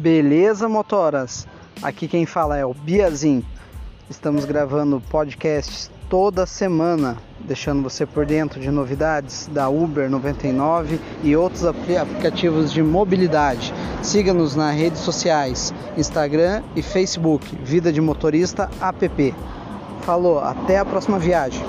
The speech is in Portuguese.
Beleza, motoras? Aqui quem fala é o Biazin. Estamos gravando podcasts toda semana, deixando você por dentro de novidades da Uber 99 e outros aplicativos de mobilidade. Siga-nos nas redes sociais, Instagram e Facebook, Vida de Motorista app. Falou, até a próxima viagem.